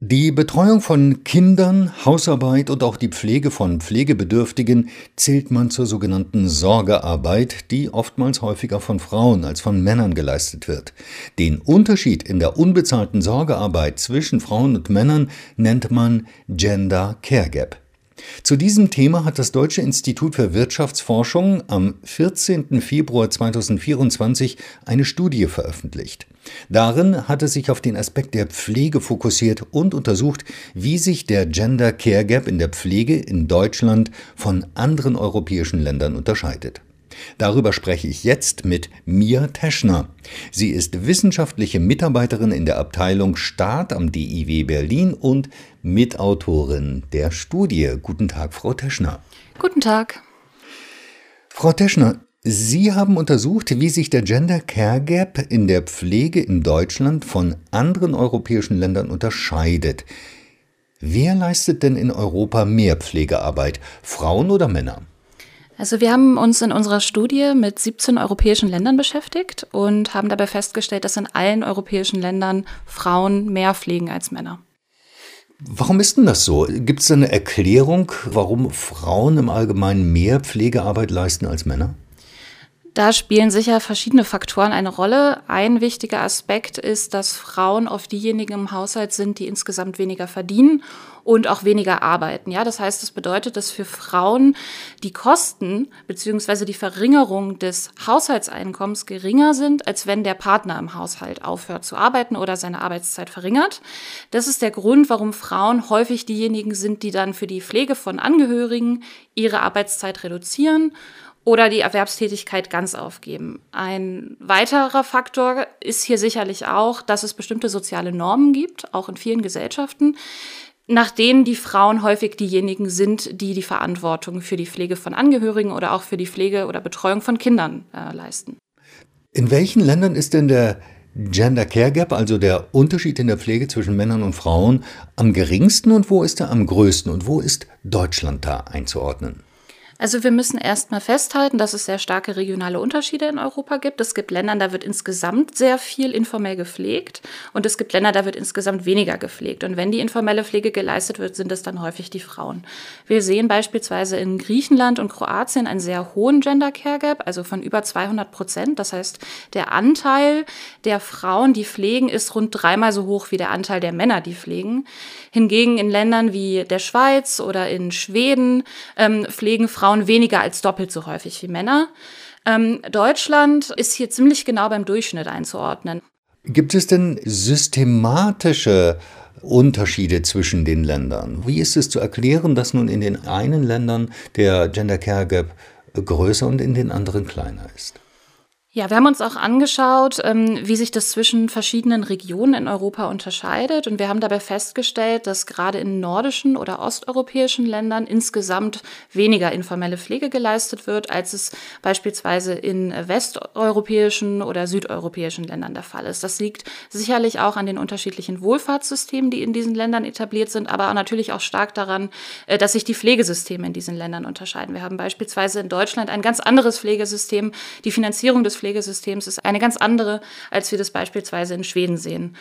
Die Betreuung von Kindern, Hausarbeit und auch die Pflege von Pflegebedürftigen zählt man zur sogenannten Sorgearbeit, die oftmals häufiger von Frauen als von Männern geleistet wird. Den Unterschied in der unbezahlten Sorgearbeit zwischen Frauen und Männern nennt man Gender Care Gap. Zu diesem Thema hat das Deutsche Institut für Wirtschaftsforschung am 14. Februar 2024 eine Studie veröffentlicht. Darin hat es sich auf den Aspekt der Pflege fokussiert und untersucht, wie sich der Gender Care Gap in der Pflege in Deutschland von anderen europäischen Ländern unterscheidet. Darüber spreche ich jetzt mit Mia Teschner. Sie ist wissenschaftliche Mitarbeiterin in der Abteilung Staat am DIW Berlin und Mitautorin der Studie. Guten Tag, Frau Teschner. Guten Tag. Frau Teschner, Sie haben untersucht, wie sich der Gender Care Gap in der Pflege in Deutschland von anderen europäischen Ländern unterscheidet. Wer leistet denn in Europa mehr Pflegearbeit, Frauen oder Männer? Also wir haben uns in unserer Studie mit 17 europäischen Ländern beschäftigt und haben dabei festgestellt, dass in allen europäischen Ländern Frauen mehr pflegen als Männer. Warum ist denn das so? Gibt es eine Erklärung, warum Frauen im Allgemeinen mehr Pflegearbeit leisten als Männer? Da spielen sicher verschiedene Faktoren eine Rolle. Ein wichtiger Aspekt ist, dass Frauen oft diejenigen im Haushalt sind, die insgesamt weniger verdienen und auch weniger arbeiten. Ja, das heißt, das bedeutet, dass für Frauen die Kosten bzw. die Verringerung des Haushaltseinkommens geringer sind, als wenn der Partner im Haushalt aufhört zu arbeiten oder seine Arbeitszeit verringert. Das ist der Grund, warum Frauen häufig diejenigen sind, die dann für die Pflege von Angehörigen ihre Arbeitszeit reduzieren oder die Erwerbstätigkeit ganz aufgeben. Ein weiterer Faktor ist hier sicherlich auch, dass es bestimmte soziale Normen gibt, auch in vielen Gesellschaften, nach denen die Frauen häufig diejenigen sind, die die Verantwortung für die Pflege von Angehörigen oder auch für die Pflege oder Betreuung von Kindern äh, leisten. In welchen Ländern ist denn der Gender Care Gap, also der Unterschied in der Pflege zwischen Männern und Frauen, am geringsten und wo ist er am größten und wo ist Deutschland da einzuordnen? Also wir müssen erstmal festhalten, dass es sehr starke regionale Unterschiede in Europa gibt. Es gibt Länder, da wird insgesamt sehr viel informell gepflegt und es gibt Länder, da wird insgesamt weniger gepflegt. Und wenn die informelle Pflege geleistet wird, sind es dann häufig die Frauen. Wir sehen beispielsweise in Griechenland und Kroatien einen sehr hohen Gender Care Gap, also von über 200 Prozent. Das heißt, der Anteil der Frauen, die pflegen, ist rund dreimal so hoch wie der Anteil der Männer, die pflegen. Hingegen in Ländern wie der Schweiz oder in Schweden ähm, pflegen Frauen Frauen weniger als doppelt so häufig wie Männer. Ähm, Deutschland ist hier ziemlich genau beim Durchschnitt einzuordnen. Gibt es denn systematische Unterschiede zwischen den Ländern? Wie ist es zu erklären, dass nun in den einen Ländern der Gender Care Gap größer und in den anderen kleiner ist? Ja, wir haben uns auch angeschaut, ähm, wie sich das zwischen verschiedenen Regionen in Europa unterscheidet. Und wir haben dabei festgestellt, dass gerade in nordischen oder osteuropäischen Ländern insgesamt weniger informelle Pflege geleistet wird, als es beispielsweise in westeuropäischen oder südeuropäischen Ländern der Fall ist. Das liegt sicherlich auch an den unterschiedlichen Wohlfahrtssystemen, die in diesen Ländern etabliert sind, aber natürlich auch stark daran, äh, dass sich die Pflegesysteme in diesen Ländern unterscheiden. Wir haben beispielsweise in Deutschland ein ganz anderes Pflegesystem. Die Finanzierung des Pflegesystems ist eine ganz andere, als wir das beispielsweise in Schweden sehen.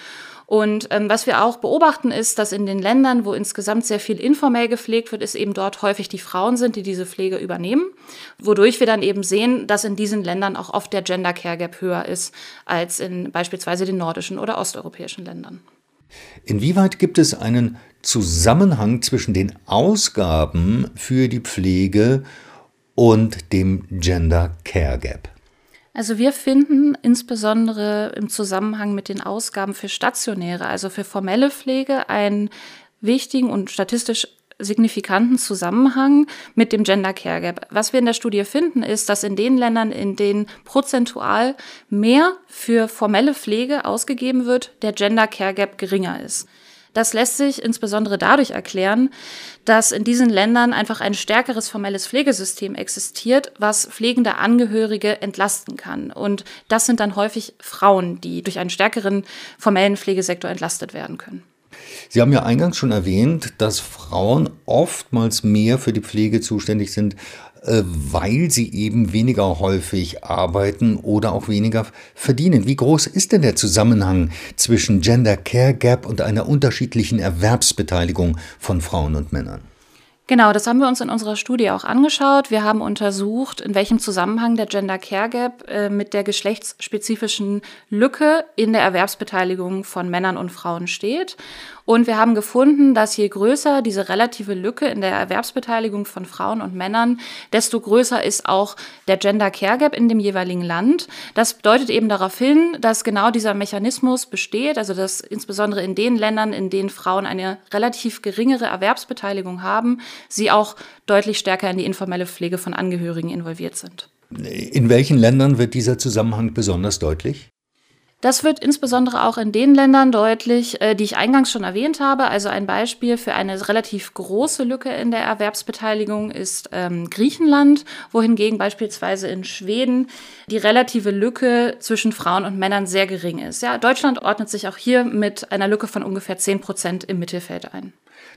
Und ähm, was wir auch beobachten ist, dass in den Ländern, wo insgesamt sehr viel informell gepflegt wird, es eben dort häufig die Frauen sind, die diese Pflege übernehmen, wodurch wir dann eben sehen, dass in diesen Ländern auch oft der Gender Care Gap höher ist als in beispielsweise den nordischen oder osteuropäischen Ländern. Inwieweit gibt es einen Zusammenhang zwischen den Ausgaben für die Pflege und dem Gender Care Gap? Also wir finden insbesondere im Zusammenhang mit den Ausgaben für stationäre, also für formelle Pflege, einen wichtigen und statistisch signifikanten Zusammenhang mit dem Gender Care Gap. Was wir in der Studie finden, ist, dass in den Ländern, in denen prozentual mehr für formelle Pflege ausgegeben wird, der Gender Care Gap geringer ist. Das lässt sich insbesondere dadurch erklären, dass in diesen Ländern einfach ein stärkeres formelles Pflegesystem existiert, was pflegende Angehörige entlasten kann. Und das sind dann häufig Frauen, die durch einen stärkeren formellen Pflegesektor entlastet werden können. Sie haben ja eingangs schon erwähnt, dass Frauen oftmals mehr für die Pflege zuständig sind weil sie eben weniger häufig arbeiten oder auch weniger verdienen. Wie groß ist denn der Zusammenhang zwischen Gender Care Gap und einer unterschiedlichen Erwerbsbeteiligung von Frauen und Männern? Genau, das haben wir uns in unserer Studie auch angeschaut. Wir haben untersucht, in welchem Zusammenhang der Gender Care Gap äh, mit der geschlechtsspezifischen Lücke in der Erwerbsbeteiligung von Männern und Frauen steht. Und wir haben gefunden, dass je größer diese relative Lücke in der Erwerbsbeteiligung von Frauen und Männern, desto größer ist auch der Gender Care Gap in dem jeweiligen Land. Das deutet eben darauf hin, dass genau dieser Mechanismus besteht, also dass insbesondere in den Ländern, in denen Frauen eine relativ geringere Erwerbsbeteiligung haben, sie auch deutlich stärker in die informelle Pflege von Angehörigen involviert sind. In welchen Ländern wird dieser Zusammenhang besonders deutlich? Das wird insbesondere auch in den Ländern deutlich, äh, die ich eingangs schon erwähnt habe. Also ein Beispiel für eine relativ große Lücke in der Erwerbsbeteiligung ist ähm, Griechenland, wohingegen beispielsweise in Schweden die relative Lücke zwischen Frauen und Männern sehr gering ist. Ja, Deutschland ordnet sich auch hier mit einer Lücke von ungefähr 10 Prozent im Mittelfeld ein.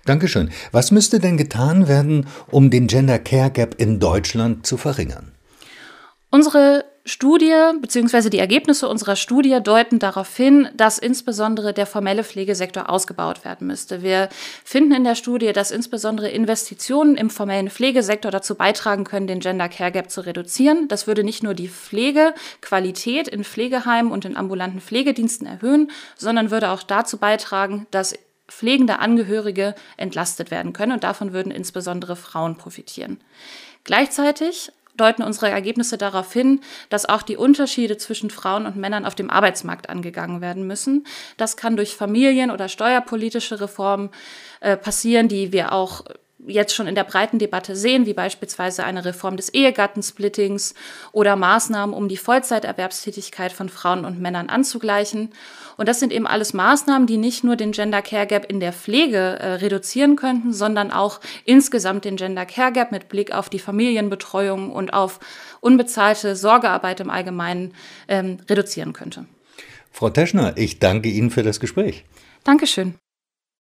Dankeschön. Was müsste denn getan werden, um den Gender Care Gap in Deutschland zu verringern? Unsere Studie bzw. die Ergebnisse unserer Studie deuten darauf hin, dass insbesondere der formelle Pflegesektor ausgebaut werden müsste. Wir finden in der Studie, dass insbesondere Investitionen im formellen Pflegesektor dazu beitragen können, den Gender Care Gap zu reduzieren. Das würde nicht nur die Pflegequalität in Pflegeheimen und in ambulanten Pflegediensten erhöhen, sondern würde auch dazu beitragen, dass pflegende Angehörige entlastet werden können und davon würden insbesondere Frauen profitieren. Gleichzeitig deuten unsere Ergebnisse darauf hin, dass auch die Unterschiede zwischen Frauen und Männern auf dem Arbeitsmarkt angegangen werden müssen. Das kann durch Familien- oder steuerpolitische Reformen äh, passieren, die wir auch jetzt schon in der breiten Debatte sehen, wie beispielsweise eine Reform des Ehegattensplittings oder Maßnahmen, um die Vollzeiterwerbstätigkeit von Frauen und Männern anzugleichen. Und das sind eben alles Maßnahmen, die nicht nur den Gender Care Gap in der Pflege äh, reduzieren könnten, sondern auch insgesamt den Gender Care Gap mit Blick auf die Familienbetreuung und auf unbezahlte Sorgearbeit im Allgemeinen ähm, reduzieren könnte. Frau Teschner, ich danke Ihnen für das Gespräch. Dankeschön.